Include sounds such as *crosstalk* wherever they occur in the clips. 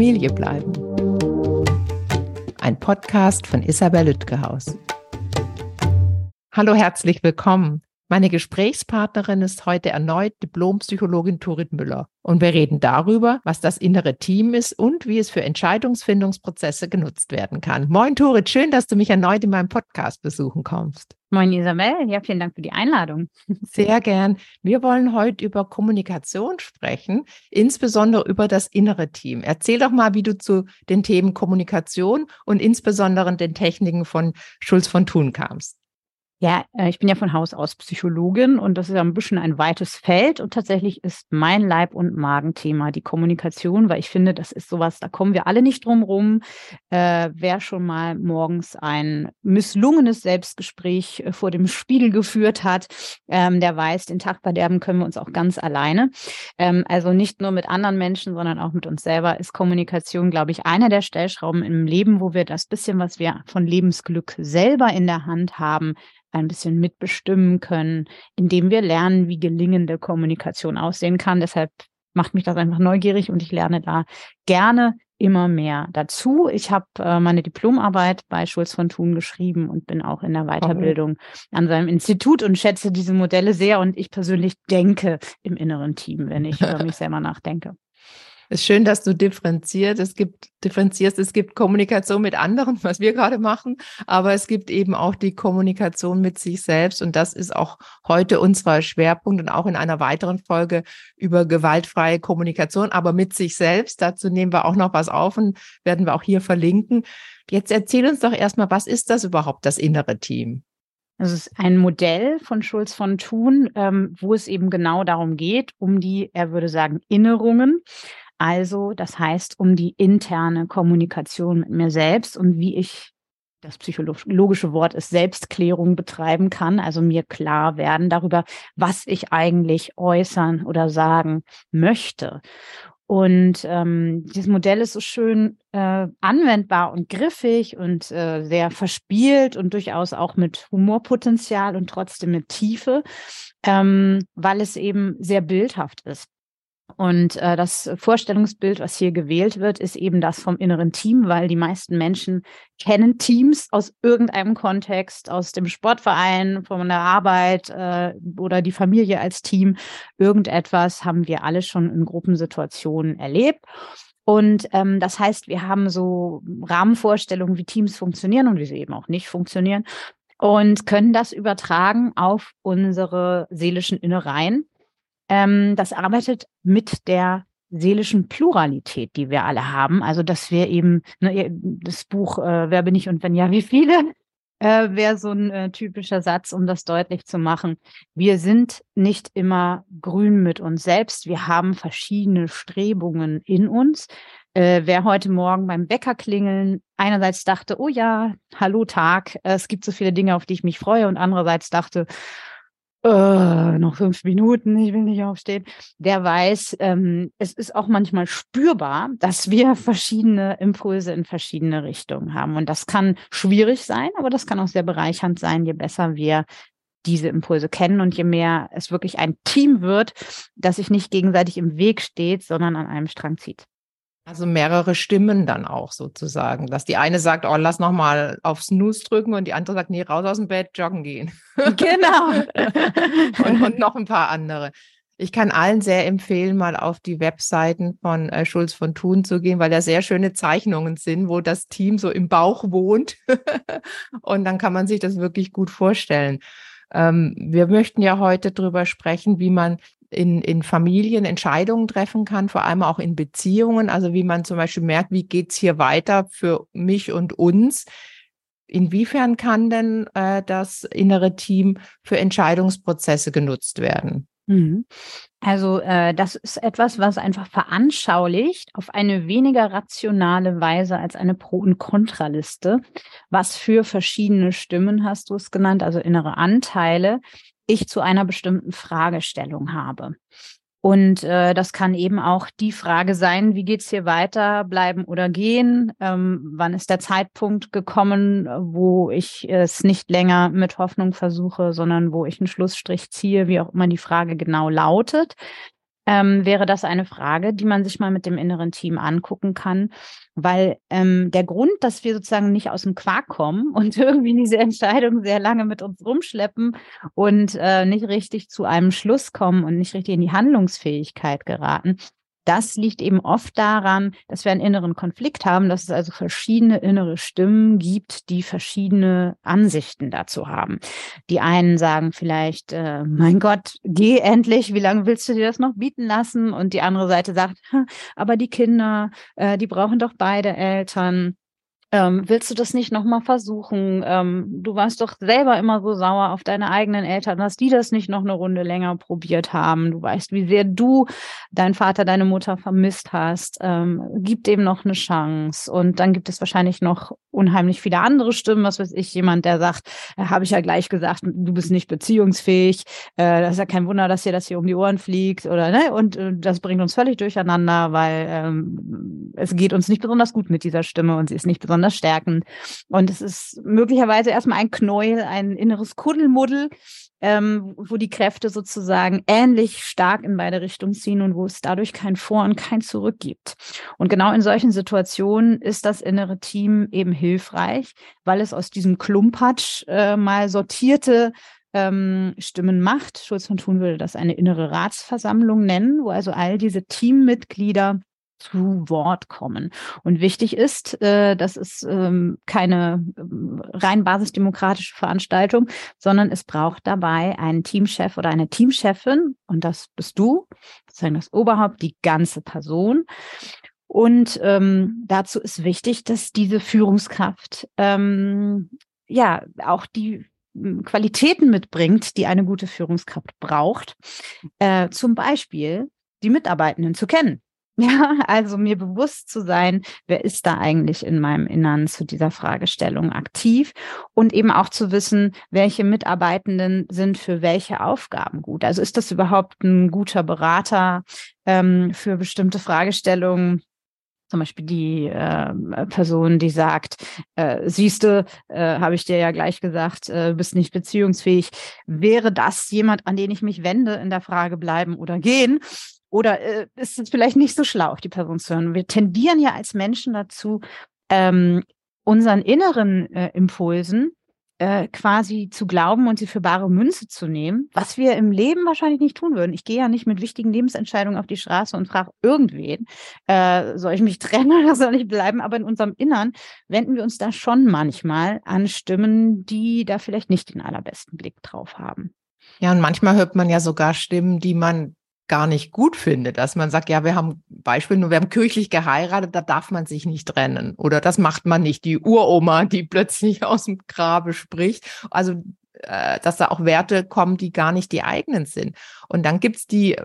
Familie bleiben. Ein Podcast von Isabel Lütgehaus. Hallo, herzlich willkommen. Meine Gesprächspartnerin ist heute erneut Diplompsychologin Turit Müller und wir reden darüber, was das innere Team ist und wie es für Entscheidungsfindungsprozesse genutzt werden kann. Moin Turit, schön, dass du mich erneut in meinem Podcast besuchen kommst. Moin Isabel, ja, vielen Dank für die Einladung. *laughs* Sehr gern. Wir wollen heute über Kommunikation sprechen, insbesondere über das innere Team. Erzähl doch mal, wie du zu den Themen Kommunikation und insbesondere den Techniken von Schulz von Thun kamst. Ja, äh, ich bin ja von Haus aus Psychologin und das ist ja ein bisschen ein weites Feld und tatsächlich ist mein Leib- und Magenthema die Kommunikation, weil ich finde, das ist sowas, da kommen wir alle nicht drum rum. Äh, wer schon mal morgens ein misslungenes Selbstgespräch äh, vor dem Spiegel geführt hat, ähm, der weiß, den Tag verderben können wir uns auch ganz alleine. Ähm, also nicht nur mit anderen Menschen, sondern auch mit uns selber ist Kommunikation, glaube ich, einer der Stellschrauben im Leben, wo wir das bisschen, was wir von Lebensglück selber in der Hand haben, ein bisschen mitbestimmen können, indem wir lernen, wie gelingende Kommunikation aussehen kann. Deshalb macht mich das einfach neugierig und ich lerne da gerne immer mehr dazu. Ich habe äh, meine Diplomarbeit bei Schulz von Thun geschrieben und bin auch in der Weiterbildung an seinem Institut und schätze diese Modelle sehr. Und ich persönlich denke im inneren Team, wenn ich über *laughs* mich selber nachdenke. Es ist schön, dass du differenziert. Es gibt, differenzierst. Es gibt Kommunikation mit anderen, *laughs* was wir gerade machen, aber es gibt eben auch die Kommunikation mit sich selbst. Und das ist auch heute unser Schwerpunkt und auch in einer weiteren Folge über gewaltfreie Kommunikation, aber mit sich selbst. Dazu nehmen wir auch noch was auf und werden wir auch hier verlinken. Jetzt erzähl uns doch erstmal, was ist das überhaupt, das innere Team? Es ist ein Modell von Schulz von Thun, ähm, wo es eben genau darum geht, um die, er würde sagen, Innerungen. Also, das heißt, um die interne Kommunikation mit mir selbst und wie ich das psychologische Wort ist Selbstklärung betreiben kann, also mir klar werden darüber, was ich eigentlich äußern oder sagen möchte. Und ähm, dieses Modell ist so schön äh, anwendbar und griffig und äh, sehr verspielt und durchaus auch mit Humorpotenzial und trotzdem mit Tiefe, ähm, weil es eben sehr bildhaft ist. Und äh, das Vorstellungsbild, was hier gewählt wird, ist eben das vom inneren Team, weil die meisten Menschen kennen Teams aus irgendeinem Kontext, aus dem Sportverein, von der Arbeit äh, oder die Familie als Team. Irgendetwas haben wir alle schon in Gruppensituationen erlebt. Und ähm, das heißt, wir haben so Rahmenvorstellungen, wie Teams funktionieren und wie sie eben auch nicht funktionieren und können das übertragen auf unsere seelischen Innereien ähm, das arbeitet mit der seelischen Pluralität, die wir alle haben. Also, dass wir eben, ne, das Buch äh, Wer bin ich und wenn ja, wie viele, *laughs* äh, wäre so ein äh, typischer Satz, um das deutlich zu machen. Wir sind nicht immer grün mit uns selbst. Wir haben verschiedene Strebungen in uns. Äh, wer heute Morgen beim Bäcker klingeln einerseits dachte, oh ja, hallo Tag, es gibt so viele Dinge, auf die ich mich freue, und andererseits dachte, äh, noch fünf Minuten, ich will nicht aufstehen, der weiß, ähm, es ist auch manchmal spürbar, dass wir verschiedene Impulse in verschiedene Richtungen haben. Und das kann schwierig sein, aber das kann auch sehr bereichernd sein, je besser wir diese Impulse kennen und je mehr es wirklich ein Team wird, das sich nicht gegenseitig im Weg steht, sondern an einem Strang zieht. Also mehrere Stimmen dann auch sozusagen, dass die eine sagt, oh, lass noch mal auf Snooze drücken und die andere sagt, nee, raus aus dem Bett, joggen gehen. *laughs* Genau. und, und, noch ein paar andere. Ich kann allen sehr empfehlen, mal auf die Webseiten von äh, Schulz von Thun zu gehen, weil da sehr schöne Zeichnungen sind, wo das Team so im Bauch wohnt. *laughs* und dann kann man sich das wirklich gut vorstellen. Ähm, wir möchten ja heute darüber sprechen, wie man in, in Familien Entscheidungen treffen kann, vor allem auch in Beziehungen. Also wie man zum Beispiel merkt, wie geht's hier weiter für mich und uns. Inwiefern kann denn äh, das innere Team für Entscheidungsprozesse genutzt werden? Mhm. Also äh, das ist etwas, was einfach veranschaulicht auf eine weniger rationale Weise als eine Pro- und Kontraliste, was für verschiedene Stimmen hast du es genannt, also innere Anteile, ich zu einer bestimmten Fragestellung habe. Und äh, das kann eben auch die Frage sein, wie geht's hier weiter, bleiben oder gehen? Ähm, wann ist der Zeitpunkt gekommen, wo ich es nicht länger mit Hoffnung versuche, sondern wo ich einen Schlussstrich ziehe, wie auch immer die Frage genau lautet. ähm, wäre das eine Frage, die man sich mal mit dem inneren Team angucken kann, weil ähm, der Grund, dass wir sozusagen nicht aus dem Quark kommen *laughs* und irgendwie diese Entscheidung sehr lange mit uns rumschleppen und äh, nicht richtig zu einem Schluss kommen und nicht richtig in die Handlungsfähigkeit geraten, das liegt eben oft daran, dass wir einen inneren Konflikt haben, dass es also verschiedene innere Stimmen gibt, die verschiedene Ansichten dazu haben. Die einen sagen vielleicht, äh, mein Gott, geh endlich, wie lange willst du dir das noch bieten lassen? Und die andere Seite sagt, aber die Kinder, äh, die brauchen doch beide Eltern. Ähm, willst du das nicht nochmal versuchen? Ähm, du warst doch selber immer so sauer auf deine eigenen Eltern, dass die das nicht noch eine Runde länger probiert haben. Du weißt, wie sehr du deinen Vater, deine Mutter vermisst hast. Ähm, gib dem noch eine Chance. Und dann gibt es wahrscheinlich noch unheimlich viele andere Stimmen. Was weiß ich, jemand, der sagt, äh, habe ich ja gleich gesagt, du bist nicht beziehungsfähig. Äh, das ist ja kein Wunder, dass dir das hier um die Ohren fliegt oder ne? Und äh, das bringt uns völlig durcheinander, weil ähm, es geht uns nicht besonders gut mit dieser Stimme und sie ist nicht besonders besonders stärkend. Und es ist möglicherweise erstmal ein Knäuel, ein inneres Kuddelmuddel, ähm, wo die Kräfte sozusagen ähnlich stark in beide Richtungen ziehen und wo es dadurch kein Vor und kein Zurück gibt. Und genau in solchen Situationen ist das innere Team eben hilfreich, weil es aus diesem Klumpatsch äh, mal sortierte ähm, Stimmen macht. Schulz von Thun würde das eine innere Ratsversammlung nennen, wo also all diese Teammitglieder zu Wort kommen. Und wichtig ist, äh, das ist ähm, keine ähm, rein basisdemokratische Veranstaltung, sondern es braucht dabei einen Teamchef oder eine Teamchefin und das bist du, sozusagen das Oberhaupt, die ganze Person. Und ähm, dazu ist wichtig, dass diese Führungskraft ähm, ja auch die hm, Qualitäten mitbringt, die eine gute Führungskraft braucht. Äh, zum Beispiel die Mitarbeitenden zu kennen. *laughs* Ja, also mir bewusst zu sein, wer ist da eigentlich in meinem Innern zu dieser Fragestellung aktiv und eben auch zu wissen, welche Mitarbeitenden sind für welche Aufgaben gut. Also ist das überhaupt ein guter Berater ähm, für bestimmte Fragestellungen? zum Beispiel die äh, Person, die sagt, äh, siehst du, äh, habe ich dir ja gleich gesagt, äh, bist nicht beziehungsfähig. Wäre das jemand, an den ich mich wende in der Frage bleiben oder gehen? Oder äh, ist es vielleicht nicht so schlau, auf die Person zu hören? Wir tendieren ja als Menschen dazu, ähm, unseren inneren äh, Impulsen äh, quasi zu glauben und sie für bare Münze zu nehmen, was wir im Leben wahrscheinlich nicht tun würden. Ich gehe ja nicht mit wichtigen Lebensentscheidungen auf die Straße und frage irgendwen, äh, soll ich mich *laughs* trennen oder soll ich bleiben? Aber in unserem Innern wenden wir uns da schon manchmal an Stimmen, die da vielleicht nicht den allerbesten Blick drauf haben. Ja, und manchmal hört man ja sogar Stimmen, die man gar nicht gut finde, dass man sagt, ja, wir haben Beispiel nur, wir haben kirchlich geheiratet, da darf man sich nicht trennen oder das macht man nicht. Die Uroma, die *laughs* plötzlich aus dem Grabe spricht. Also, äh, dass da auch Werte kommen, die gar nicht die eigenen sind. Und dann gibt's die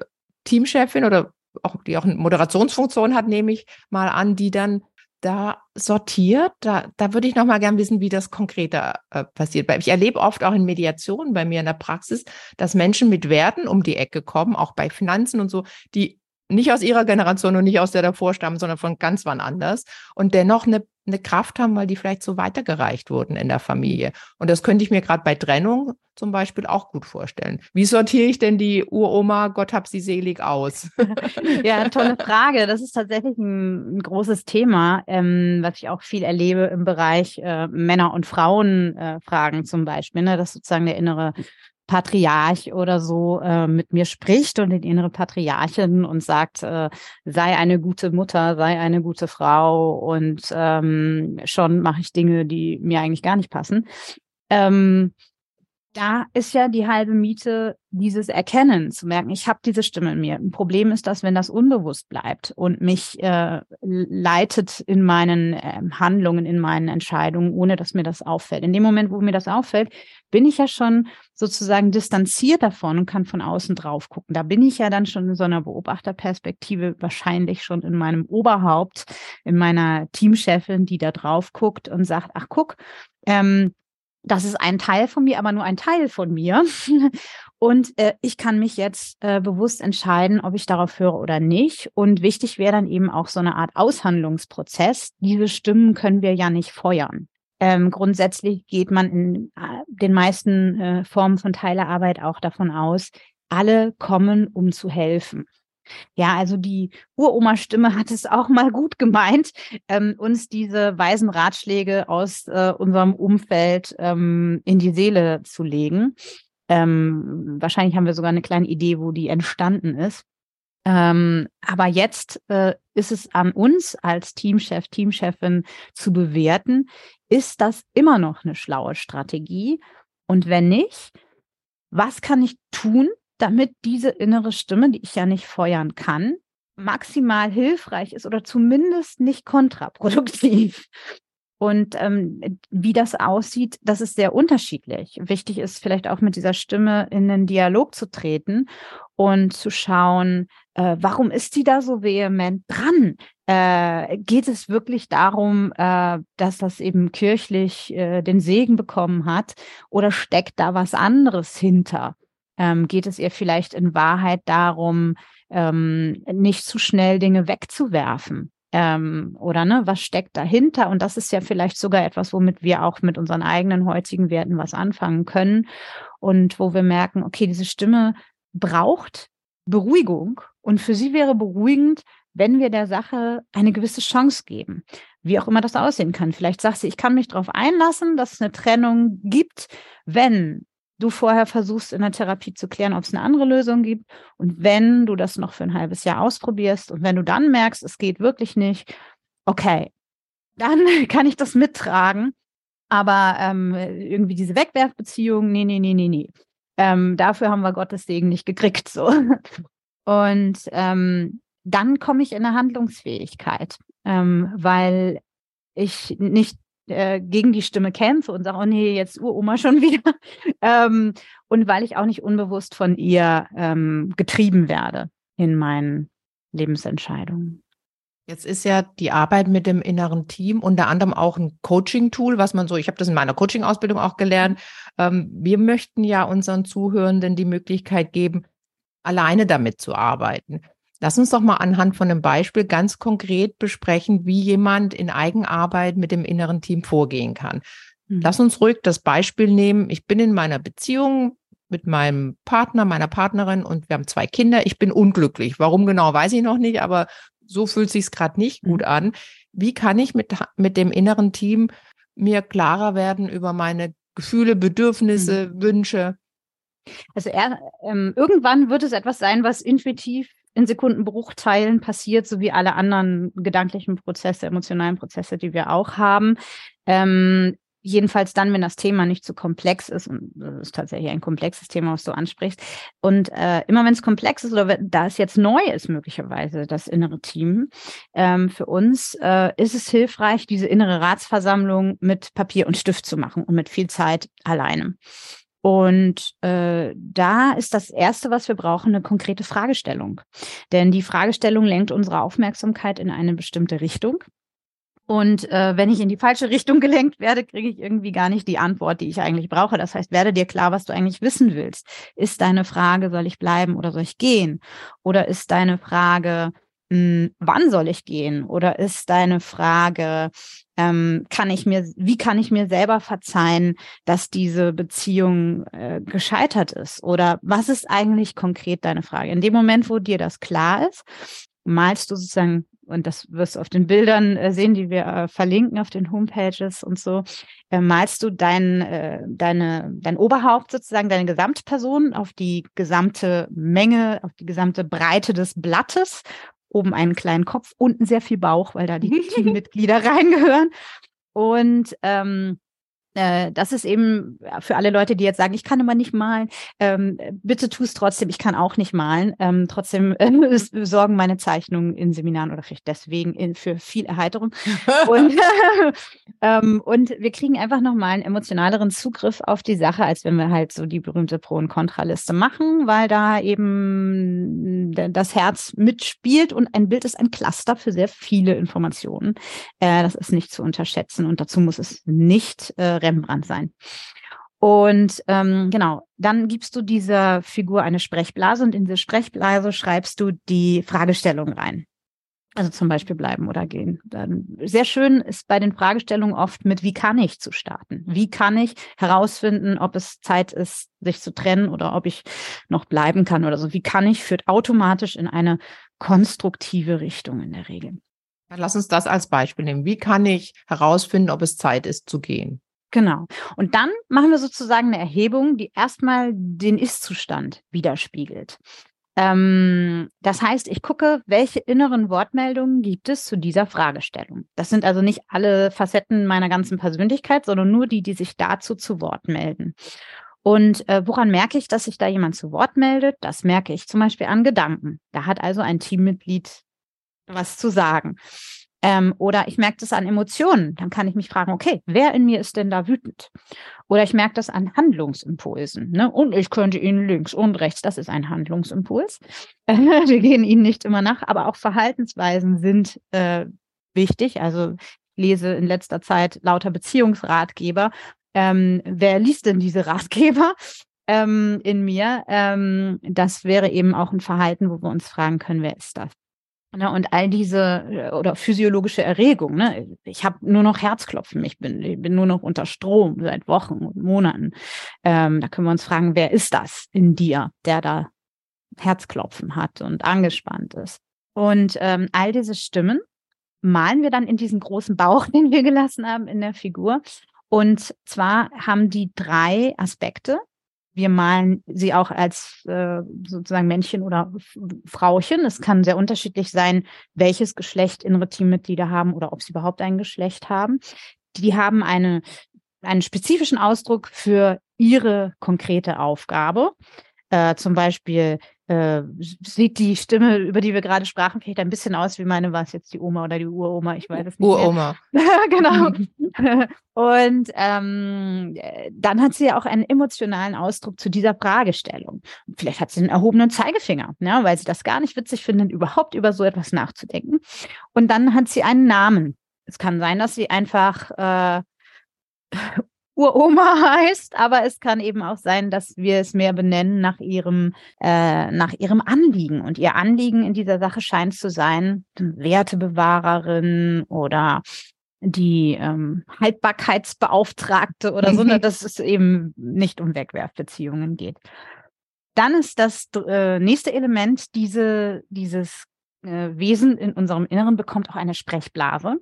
Teamchefin oder auch die auch eine Moderationsfunktion hat, nehme ich mal an, die dann da sortiert? Da, da würde ich noch mal gern wissen, wie das konkreter äh, passiert. Ich erlebe oft auch in Mediationen bei mir in der Praxis, dass Menschen mit Werten um die Ecke kommen, auch bei Finanzen und so, die nicht aus ihrer Generation und nicht aus der davor stammen, sondern von ganz wann anders und dennoch eine eine Kraft haben, weil die vielleicht so weitergereicht wurden in der Familie. Und das könnte ich mir gerade bei Trennung zum Beispiel auch gut vorstellen. Wie sortiere ich denn die Uroma, Gott hab sie selig aus? *laughs* ja, tolle Frage. Das ist tatsächlich ein, ein großes Thema, ähm, was ich auch viel erlebe im Bereich äh, Männer- und Frauenfragen äh, zum Beispiel. Ne? Das ist sozusagen der innere Patriarch oder so äh, mit mir spricht und die innere Patriarchin und sagt, äh, sei eine gute Mutter, sei eine gute Frau und ähm, schon mache ich Dinge, die mir eigentlich gar nicht passen. Ähm, da ist ja die halbe Miete dieses Erkennen, zu merken, ich habe diese Stimme in mir. Ein Problem ist dass wenn das unbewusst bleibt und mich äh, leitet in meinen äh, Handlungen, in meinen Entscheidungen, ohne dass mir das auffällt. In dem Moment, wo mir das auffällt, bin ich ja schon sozusagen distanziert davon und kann von außen drauf gucken. Da bin ich ja dann schon in so einer Beobachterperspektive wahrscheinlich schon in meinem Oberhaupt, in meiner Teamchefin, die da drauf guckt und sagt, ach guck, ähm, das ist ein Teil von mir, aber nur ein Teil von mir. *laughs* Und äh, ich kann mich jetzt äh, bewusst entscheiden, ob ich darauf höre oder nicht. Und wichtig wäre dann eben auch so eine Art Aushandlungsprozess. Diese Stimmen können wir ja nicht feuern. Ähm, grundsätzlich geht man in äh, den meisten äh, Formen von Teilearbeit auch davon aus, alle kommen, um zu helfen. Ja, also die Uroma-Stimme hat es auch mal gut gemeint, ähm, uns diese weisen Ratschläge aus äh, unserem Umfeld ähm, in die Seele zu legen. Ähm, wahrscheinlich haben wir sogar eine kleine Idee, wo die entstanden ist. Ähm, aber jetzt äh, ist es an uns als Teamchef, Teamchefin zu bewerten, ist das immer noch eine schlaue Strategie? Und wenn nicht, was kann ich tun, damit diese innere Stimme, die ich ja nicht feuern kann, maximal hilfreich ist oder zumindest nicht kontraproduktiv. Und ähm, wie das aussieht, das ist sehr unterschiedlich. Wichtig ist vielleicht auch mit dieser Stimme in den Dialog zu treten und zu schauen, äh, warum ist die da so vehement dran? Äh, geht es wirklich darum, äh, dass das eben kirchlich äh, den Segen bekommen hat oder steckt da was anderes hinter? Ähm, geht es ihr vielleicht in Wahrheit darum, ähm, nicht zu schnell Dinge wegzuwerfen? Ähm, oder ne, was steckt dahinter? Und das ist ja vielleicht sogar etwas, womit wir auch mit unseren eigenen heutigen Werten was anfangen können und wo wir merken, okay, diese Stimme braucht Beruhigung und für sie wäre beruhigend, wenn wir der Sache eine gewisse Chance geben, wie auch immer das aussehen kann. Vielleicht sagt sie, ich kann mich darauf einlassen, dass es eine Trennung gibt, wenn du vorher versuchst in der Therapie zu klären, ob es eine andere Lösung gibt. Und wenn du das noch für ein halbes Jahr ausprobierst und wenn du dann merkst, es geht wirklich nicht, okay, dann *laughs* kann ich das mittragen. Aber ähm, irgendwie diese Wegwerfbeziehung, nee, nee, nee, nee, nee. Ähm, dafür haben wir Gottes Segen nicht gekriegt. So. *laughs* Und ähm, dann komme ich in eine Handlungsfähigkeit, ähm, weil ich nicht äh, gegen die Stimme kämpfe und sage, oh nee, jetzt Uroma schon *laughs* wieder. ähm, und weil ich auch nicht unbewusst von ihr ähm, getrieben werde in meinen Lebensentscheidungen. Jetzt ist ja die Arbeit mit dem inneren Team unter anderem auch ein Coaching-Tool, was man so, ich habe das in meiner Coaching-Ausbildung auch gelernt. Ähm, wir möchten ja unseren Zuhörenden die Möglichkeit geben, alleine damit zu arbeiten. Lass uns doch mal anhand von einem Beispiel ganz konkret besprechen, wie jemand in Eigenarbeit mit dem inneren Team vorgehen kann. Mhm. Lass uns ruhig das Beispiel nehmen. Ich bin in meiner Beziehung mit meinem Partner, meiner Partnerin und wir haben zwei Kinder. Ich bin unglücklich. Warum genau, weiß ich noch nicht, aber so fühlt sich gerade nicht gut mhm. an. Wie kann ich mit, mit dem inneren Team mir klarer werden über meine Gefühle, Bedürfnisse, mhm. Wünsche? Also er, ähm, irgendwann wird es etwas sein, was intuitiv in Sekundenbruchteilen passiert, so wie alle anderen gedanklichen Prozesse, emotionalen Prozesse, die wir auch haben. Ähm, jedenfalls dann, wenn das Thema nicht zu komplex ist, und das ist tatsächlich ein komplexes Thema, was du ansprichst. Und äh, immer wenn es komplex ist oder da es jetzt neu ist, möglicherweise das innere Team, ähm, für uns äh, ist es hilfreich, diese innere Ratsversammlung mit Papier und Stift zu machen und mit viel Zeit alleine. Und äh, da ist das Erste, was wir brauchen, eine konkrete Fragestellung. Denn die Fragestellung lenkt unsere Aufmerksamkeit in eine bestimmte Richtung. Und äh, wenn ich in die falsche Richtung gelenkt werde, kriege ich irgendwie gar nicht die Antwort, die ich eigentlich brauche. Das heißt, werde dir klar, was du eigentlich wissen willst. Ist deine Frage, soll ich bleiben oder soll ich gehen? Oder ist deine Frage, mh, hm, wann soll ich gehen? Oder ist deine Frage, ähm, kann ich mir, wie kann ich mir selber verzeihen, dass diese Beziehung äh, gescheitert ist? Oder was ist eigentlich konkret deine Frage? In dem Moment, wo dir das klar ist, malst du sozusagen und das wirst du auf den Bildern äh, sehen, die wir äh, verlinken auf den Homepages und so, äh, malst du dein, äh, deine, dein Oberhaupt sozusagen, deine Gesamtperson auf die gesamte Menge, auf die gesamte Breite des Blattes oben einen kleinen Kopf, unten sehr viel Bauch, weil da die *laughs* Teammitglieder *laughs* reingehören. Und ähm, äh, das ist eben für alle Leute, die jetzt sagen, ich kann immer nicht malen, ähm, bitte tu es trotzdem, ich kann auch nicht malen. Ähm, trotzdem äh, *laughs* sorgen meine Zeichnungen in Seminaren oder vielleicht deswegen in, für viel Erheiterung. und, *laughs* *laughs* ähm, und wir kriegen einfach nochmal einen emotionaleren Zugriff auf die Sache, als wenn wir halt so die berühmte Pro- und Kontraliste machen, weil da eben das Herz mitspielt und ein Bild ist ein Cluster für sehr viele Informationen. Äh, das ist nicht zu unterschätzen und dazu muss es nicht äh, Rembrandt sein. Und ähm, genau, dann gibst du dieser Figur eine Sprechblase und in diese Sprechblase schreibst du die Fragestellung rein. Also zum Beispiel bleiben oder gehen. Dann sehr schön ist bei den Fragestellungen oft mit, wie kann ich zu starten? Wie kann ich herausfinden, ob es Zeit ist, sich zu trennen oder ob ich noch bleiben kann oder so? Wie kann ich führt automatisch in eine konstruktive Richtung in der Regel. Dann lass uns das als Beispiel nehmen. Wie kann ich herausfinden, ob es Zeit ist zu gehen? Genau. Und dann machen wir sozusagen eine Erhebung, die erstmal den Ist-Zustand widerspiegelt. Ähm, das heißt, ich gucke, welche inneren Wortmeldungen gibt es zu dieser Fragestellung. Das sind also nicht alle Facetten meiner ganzen Persönlichkeit, sondern nur die, die sich dazu zu Wort melden. Und äh, woran merke ich, dass sich da jemand zu Wort meldet? Das merke ich zum Beispiel an Gedanken. Da hat also ein Teammitglied was zu sagen. Ähm, oder ich merke das an Emotionen. Dann kann ich mich fragen, okay, wer in mir ist denn da wütend? Oder ich merke das an Handlungsimpulsen. Ne? Und ich könnte Ihnen links und rechts, das ist ein Handlungsimpuls. *laughs* Wir gehen Ihnen nicht immer nach, aber auch Verhaltensweisen sind äh, wichtig. Also ich lese in letzter Zeit lauter Beziehungsratgeber. Ähm, wer liest denn diese Ratgeber? *laughs* Ähm, in mir. Ähm, das wäre eben auch ein Verhalten, wo wir uns fragen können, wer ist das? Ne, und all diese äh, oder physiologische Erregung. Ne? Ich habe nur noch Herzklopfen, ich bin, ich bin nur noch unter Strom seit Wochen und Monaten. Ähm, da können wir uns fragen, wer ist das in dir, der da Herzklopfen hat und angespannt ist. Und ähm, all diese Stimmen malen wir dann in diesen großen Bauch, *laughs* den wir gelassen haben in der Figur. Und zwar haben die drei Aspekte wir malen sie auch als äh, sozusagen Männchen oder Frauchen. Es kann sehr unterschiedlich sein, welches Geschlecht innere Teammitglieder haben oder ob sie überhaupt ein Geschlecht haben. Die haben eine, einen spezifischen Ausdruck für ihre konkrete Aufgabe. Äh, zum Beispiel äh, sieht die Stimme, über die wir gerade sprachen, vielleicht ein bisschen aus wie meine, war es jetzt die Oma oder die Uroma, ich weiß es nicht. Uroma. *laughs* genau. *laughs* Und ähm, dann hat sie ja auch einen emotionalen Ausdruck zu dieser Fragestellung. Vielleicht hat sie einen erhobenen Zeigefinger, ne, weil sie das gar nicht witzig findet, überhaupt über so etwas nachzudenken. Und dann hat sie einen Namen. Es kann sein, dass sie einfach äh, Uroma *laughs* heißt, aber es kann eben auch sein, dass wir es mehr benennen nach ihrem, äh, nach ihrem Anliegen. Und ihr Anliegen in dieser Sache scheint zu sein, Wertebewahrerin oder die ähm, Haltbarkeitsbeauftragte oder so, ne, dass es eben nicht um Wegwerfbeziehungen geht. Dann ist das äh, nächste Element, diese, dieses äh, Wesen in unserem Inneren bekommt auch eine Sprechblase.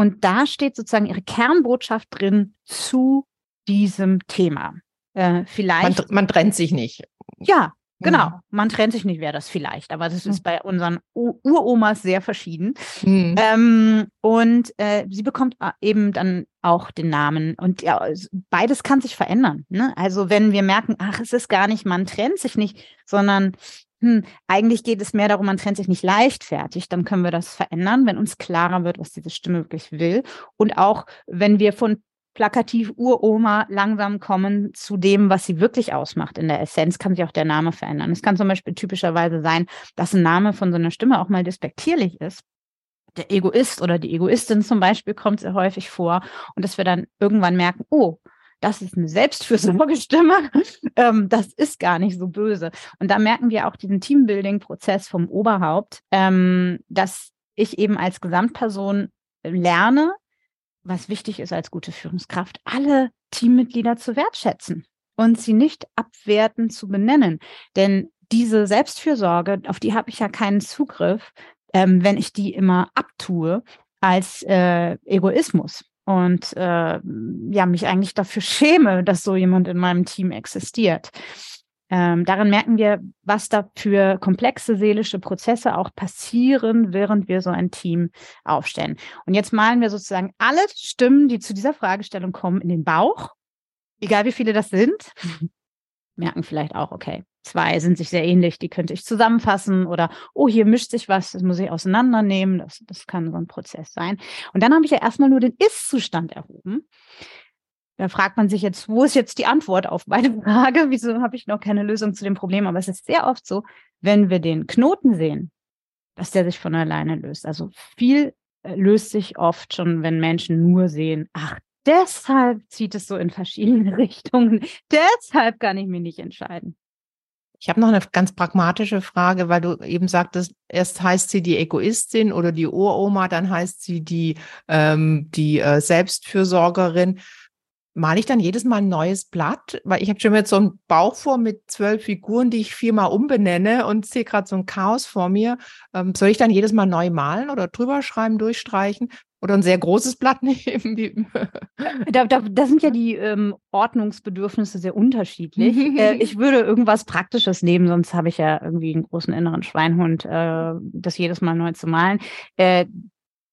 Und da steht sozusagen ihre Kernbotschaft drin zu diesem Thema. Äh, vielleicht. Man, man, trennt sich nicht. Ja, genau. Mhm. Man trennt sich nicht, wäre das vielleicht. Aber das ist mhm. bei unseren Uromas sehr verschieden. Mhm. Ähm, und äh, sie bekommt äh, eben dann auch den Namen. Und ja, beides kann sich verändern. Ne? Also wenn wir merken, ach, es ist gar nicht, man trennt sich nicht, sondern hm, eigentlich geht es mehr darum, man trennt sich nicht leichtfertig, dann können wir das verändern, wenn uns klarer wird, was diese Stimme wirklich will. Und auch, wenn wir von plakativ Uroma langsam kommen zu dem, was sie wirklich ausmacht in der Essenz, kann sich auch der Name verändern. Es kann zum Beispiel typischerweise sein, dass ein Name von so einer Stimme auch mal despektierlich ist. Der Egoist oder die Egoistin zum Beispiel kommt sehr häufig vor und dass wir dann irgendwann merken, oh, das ist eine Selbstfürsorgestimme, *laughs* ähm, das ist gar nicht so böse. Und da merken wir auch diesen Teambuilding-Prozess vom Oberhaupt, ähm, dass ich eben als Gesamtperson lerne, was wichtig ist als gute Führungskraft, alle Teammitglieder zu wertschätzen und sie nicht abwertend zu benennen. Denn diese Selbstfürsorge, auf die habe ich ja keinen Zugriff, ähm, wenn ich die immer abtue als äh, Egoismus und äh, ja, mich eigentlich dafür *laughs* schäme, dass so jemand in meinem Team existiert. Ähm, daran merken wir, was da für komplexe seelische Prozesse auch passieren, während wir so ein Team aufstellen. Und jetzt malen wir sozusagen alle Stimmen, die zu dieser Fragestellung kommen, in den Bauch, egal wie viele das sind, *laughs* merken vielleicht auch, okay, zwei sind sich sehr ähnlich, die könnte ich zusammenfassen oder, oh, hier mischt sich was, das muss ich auseinandernehmen, das, das kann so ein Prozess sein. Und dann habe ich ja erstmal nur den Ist-Zustand erhoben. Da fragt man sich jetzt, wo ist jetzt die Antwort auf meine *laughs* Frage? Wieso habe ich noch keine Lösung zu dem Problem? Aber es ist sehr oft so, wenn wir den Knoten sehen, dass der sich von alleine löst. Also viel äh, löst sich oft schon, wenn Menschen nur sehen, ach, deshalb zieht es so in verschiedene *laughs* Richtungen. Deshalb kann ich mich nicht entscheiden. Ich habe noch eine ganz pragmatische Frage, weil du eben sagtest, erst heißt sie die Egoistin oder die Uroma, dann heißt sie die, ähm, die äh, Selbstfürsorgerin. Male ich dann jedes Mal ein neues Blatt? Weil ich habe schon jetzt so einen Bauch vor mit zwölf Figuren, die ich viermal umbenenne und sehe gerade so ein Chaos vor mir. Ähm, soll ich dann jedes Mal neu malen oder drüber schreiben, durchstreichen? Oder ein sehr großes Blatt *laughs* nehmen. *laughs* da, da, da sind ja die ähm, Ordnungsbedürfnisse sehr unterschiedlich. äh, ich würde irgendwas Praktisches nehmen, sonst habe ich ja irgendwie einen großen inneren Schweinhund, äh, das jedes Mal neu zu malen. Äh,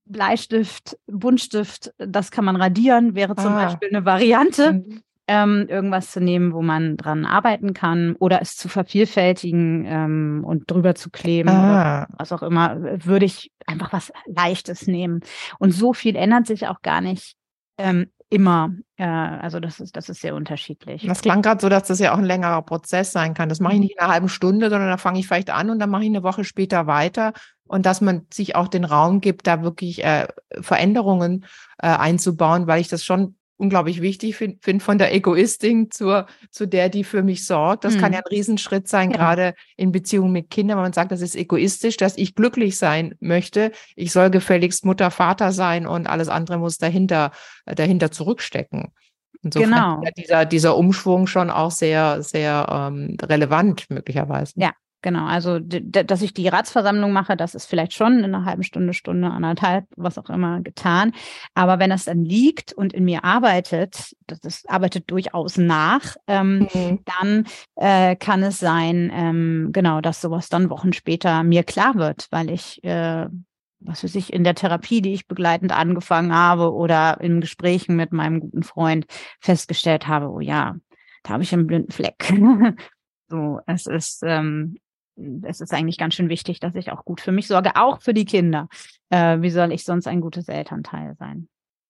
Bleistift, Buntstift, das kann man radieren, wäre zum ah. Beispiel eine Variante. Ähm, irgendwas zu nehmen, wo man dran arbeiten kann oder es zu vervielfältigen ähm, und drüber zu kleben ah. oder was auch immer, würde ich einfach was Leichtes nehmen. Und so viel ändert sich auch gar nicht ähm, immer. Äh, also das ist, das ist sehr unterschiedlich. Das klang gerade so, dass das ja auch ein längerer Prozess sein kann. Das mache ich mhm. nicht in einer halben Stunde, sondern da fange ich vielleicht an und dann mache ich eine Woche später weiter. Und dass man sich auch den Raum gibt, da wirklich äh, Veränderungen äh, einzubauen, weil ich das schon unglaublich wichtig finde, find von der Egoistin zur, zu der, die für mich sorgt. Das mhm. kann ja ein Riesenschritt sein, ja. gerade in Beziehungen mit Kindern, wenn man sagt, das ist egoistisch, dass ich glücklich sein möchte. Ich soll gefälligst Mutter, Vater sein und alles andere muss dahinter, dahinter zurückstecken. Insofern genau. ist dieser, dieser Umschwung schon auch sehr, sehr ähm, relevant möglicherweise. Ja, Genau, also dass ich die Ratsversammlung mache, das ist vielleicht schon in einer halben Stunde, Stunde, anderthalb, was auch immer getan. Aber wenn das dann liegt und in mir arbeitet, das, das arbeitet durchaus nach, ähm, mhm. dann äh, kann es sein, ähm, genau, dass sowas dann Wochen später mir klar wird, weil ich äh, was weiß ich, in der Therapie, die ich begleitend angefangen habe oder in Gesprächen mit meinem guten Freund festgestellt habe, oh ja, da habe ich einen blinden Fleck. *laughs* so, es ist, ähm, es ist eigentlich ganz schön wichtig, dass ich auch gut für mich sorge, auch für die Kinder. Äh, wie soll ich sonst ein gutes Elternteil sein?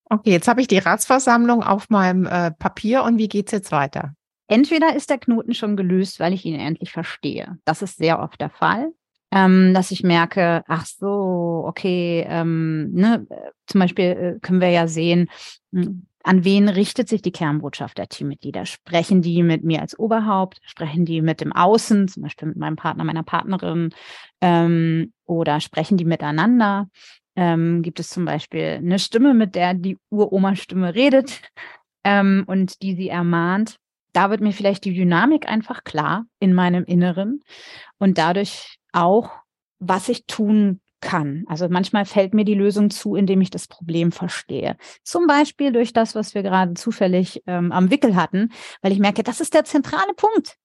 Okay, jetzt habe ich die Ratsversammlung auf meinem äh, Papier und wie geht's jetzt weiter? Entweder ist der Knoten schon gelöst, weil ich ihn endlich verstehe. Das ist sehr oft der Fall. Ähm, dass ich merke, ach so, okay, ähm, ne, zum Beispiel äh, können wir ja sehen, hm, an wen richtet sich die Kernbotschaft der Teammitglieder? Sprechen die mit mir als Oberhaupt? Sprechen die mit dem Außen, zum Beispiel mit meinem Partner, meiner Partnerin? Ähm, oder sprechen die miteinander? Ähm, gibt es zum Beispiel eine Stimme, mit der die Uroma-Stimme redet *laughs* ähm, und die sie ermahnt? Da wird mir vielleicht die Dynamik einfach klar in meinem Inneren und dadurch auch, was ich tun kann. Also manchmal fällt mir die Lösung zu, indem ich das Problem verstehe. Zum Beispiel durch das, was wir gerade zufällig ähm, am Wickel hatten, weil ich merke, das ist der zentrale Punkt.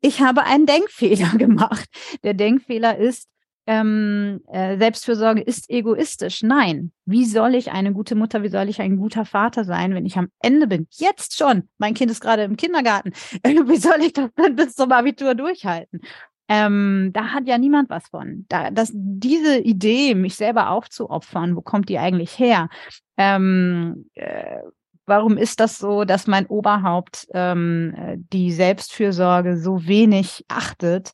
Ich habe einen Denkfehler *laughs* gemacht. Der Denkfehler ist, ähm, äh, Selbstfürsorge ist egoistisch. Nein. Wie soll ich eine gute Mutter, wie soll ich ein guter Vater sein, wenn ich am Ende bin? Jetzt schon. Mein Kind ist gerade im Kindergarten. *laughs* wie soll ich das dann bis zum Abitur durchhalten? Ähm, da hat ja niemand was von. Da, dass diese Idee, mich selber aufzuopfern, wo kommt die eigentlich her? Ähm, äh, warum ist das so, dass mein Oberhaupt ähm, äh, die Selbstfürsorge so wenig achtet?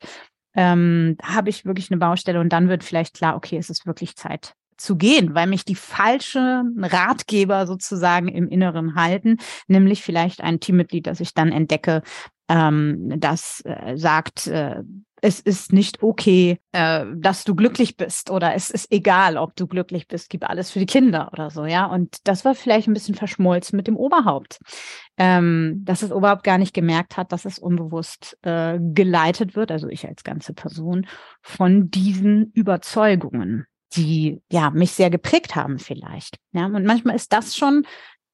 Ähm, habe ich wirklich eine Baustelle und dann wird vielleicht klar, okay, es ist wirklich Zeit zu gehen, weil mich die falschen Ratgeber sozusagen im Inneren halten, nämlich vielleicht ein Teammitglied, das ich dann entdecke, ähm, das äh, sagt, äh, es ist nicht okay, äh, dass du glücklich bist oder es ist egal, ob du glücklich bist, gib alles für die Kinder oder so, ja. Und das war vielleicht ein bisschen verschmolzen mit dem Oberhaupt, ähm, dass es Oberhaupt gar nicht gemerkt hat, dass es unbewusst äh, geleitet wird, also ich als ganze Person, von diesen Überzeugungen, die ja mich sehr geprägt haben vielleicht. Ja, und manchmal ist das schon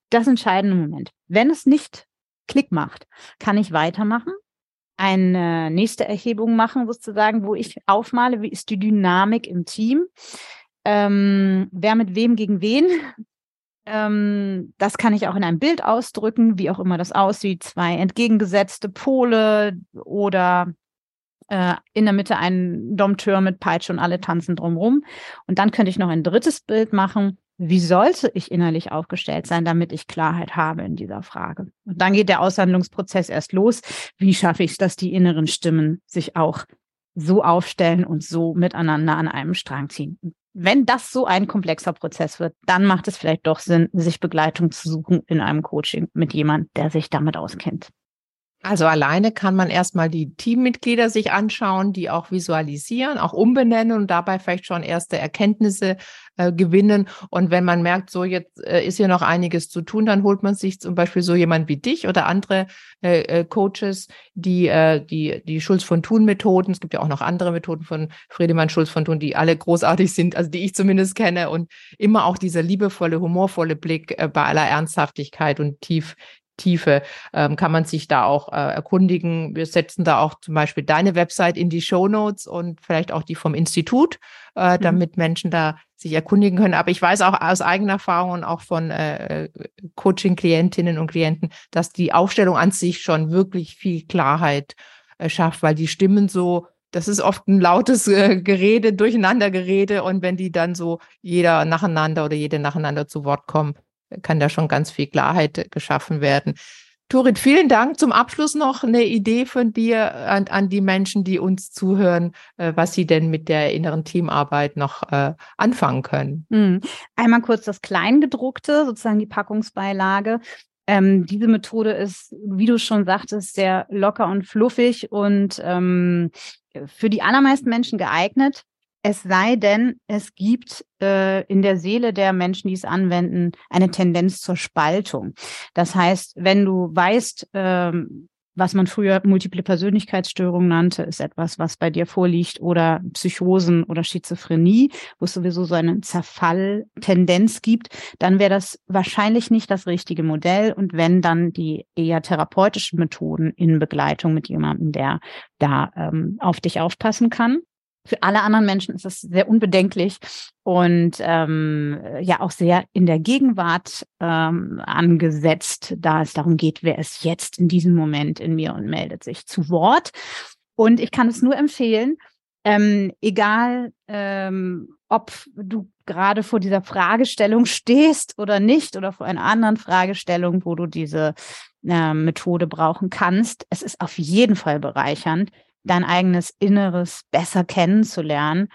das entscheidende Moment. Wenn es nicht Klick macht, kann ich weitermachen eine nächste Erhebung machen, sozusagen, wo ich aufmale, wie ist die Dynamik im Team, ähm, wer mit wem gegen wen. Ähm, das kann ich auch in einem Bild ausdrücken, wie auch immer das aussieht. Zwei entgegengesetzte Pole oder äh, in der Mitte ein Dompteur mit Peitsche und alle tanzen drumrum. Und dann könnte ich noch ein drittes Bild machen, wie sollte ich innerlich aufgestellt sein, damit ich Klarheit habe in dieser Frage? Und dann geht der Aushandlungsprozess erst los. Wie schaffe ich es, dass die inneren Stimmen sich auch so aufstellen und so miteinander an einem Strang ziehen? Wenn das so ein komplexer Prozess wird, dann macht es vielleicht doch Sinn, sich Begleitung zu suchen in einem Coaching mit jemand, der sich damit auskennt. Also alleine kann man erstmal die Teammitglieder sich anschauen, die auch visualisieren, auch umbenennen und dabei vielleicht schon erste Erkenntnisse äh, gewinnen. Und wenn man merkt, so jetzt äh, ist hier noch einiges zu tun, dann holt man sich zum Beispiel so jemand wie dich oder andere äh, äh Coaches, die äh, die die Schulz von Thun Methoden. Es gibt ja auch noch andere Methoden von Friedemann Schulz von Thun, die alle großartig sind, also die ich zumindest kenne und immer auch dieser liebevolle, humorvolle Blick äh, bei aller Ernsthaftigkeit und tief Tiefe ähm, kann man sich da auch äh, erkundigen. Wir setzen da auch zum Beispiel deine Website in die Show Notes und vielleicht auch die vom Institut, äh, mhm. damit Menschen da sich erkundigen können. Aber ich weiß auch aus eigener Erfahrung und auch von äh, Coaching-Klientinnen und Klienten, dass die Aufstellung an sich schon wirklich viel Klarheit äh, schafft, weil die Stimmen so das ist oft ein lautes äh, Gerede, Durcheinandergerede. Und wenn die dann so jeder nacheinander oder jede nacheinander zu Wort kommen, kann da schon ganz viel Klarheit geschaffen werden. Turit, vielen Dank. Zum Abschluss noch eine Idee von dir an, an die Menschen, die uns zuhören, äh, was sie denn mit der inneren Teamarbeit noch äh, anfangen können. Mhm. Einmal kurz das Kleingedruckte, sozusagen die Packungsbeilage. Ähm, diese Methode ist, wie du schon sagtest, sehr locker und fluffig und ähm, für die allermeisten Menschen geeignet. Es sei denn, es gibt äh, in der Seele der Menschen, die es anwenden, eine Tendenz zur Spaltung. Das heißt, wenn du weißt, ähm, was man früher multiple Persönlichkeitsstörungen nannte, ist etwas, was bei dir vorliegt, oder Psychosen oder Schizophrenie, wo es sowieso so eine Zerfalltendenz gibt, dann wäre das wahrscheinlich nicht das richtige Modell. Und wenn dann die eher therapeutischen Methoden in Begleitung mit jemandem, der da ähm, auf dich aufpassen kann. Für alle anderen Menschen ist das sehr unbedenklich und ähm, ja auch sehr in der Gegenwart ähm, angesetzt, da es darum geht, wer ist jetzt in diesem Moment in mir und meldet sich zu Wort. Und ich kann es nur empfehlen, ähm, egal ähm, ob du gerade vor dieser Fragestellung stehst oder nicht oder vor einer anderen Fragestellung, wo du diese äh, Methode brauchen kannst. Es ist auf jeden Fall bereichernd, dein eigenes Inneres besser kennenzulernen.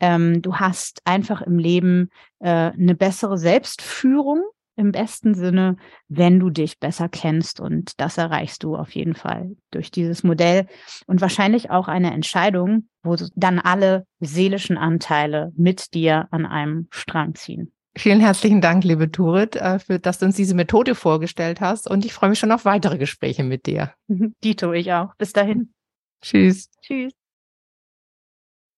Ähm, du hast einfach im Leben äh, eine bessere Selbstführung im besten Sinne, wenn du dich besser kennst. Und das erreichst du auf jeden Fall durch dieses Modell und wahrscheinlich auch eine Entscheidung, wo dann alle seelischen Anteile mit dir an einem Strang ziehen. Vielen herzlichen Dank, liebe Turit, äh, für dass du uns diese Methode vorgestellt hast. Und ich freue mich schon auf weitere Gespräche mit dir. *laughs* Dito, ich auch. Bis dahin. Tschüss. Tschüss.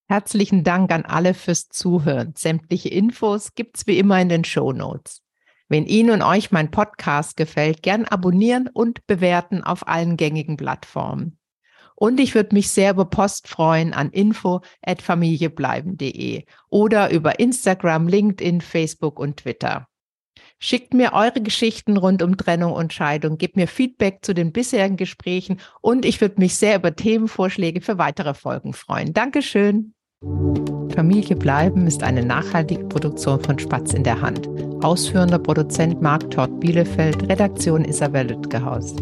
Herzlichen Dank an alle fürs Zuhören. Sämtliche Infos gibt's wie immer in den Show Notes. Wenn Ihnen und euch mein Podcast gefällt, gern abonnieren und bewerten auf allen gängigen Plattformen. Und ich würde mich sehr über Post freuen an info@familiebleiben.de oder über Instagram, LinkedIn, Facebook und Twitter. Schickt mir eure Geschichten rund um Trennung und Scheidung, gebt mir Feedback zu den bisherigen Gesprächen und ich würde mich sehr über Themenvorschläge für weitere Folgen freuen. Dankeschön. Familie bleiben ist eine nachhaltige Produktion von Spatz in der Hand. Ausführender Produzent Marc Todd Bielefeld, Redaktion Isabel Lütgehaus.